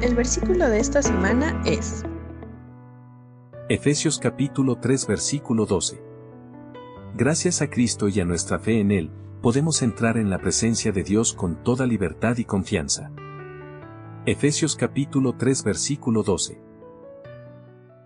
El versículo de esta semana es Efesios capítulo 3 versículo 12. Gracias a Cristo y a nuestra fe en Él, podemos entrar en la presencia de Dios con toda libertad y confianza. Efesios capítulo 3 versículo 12.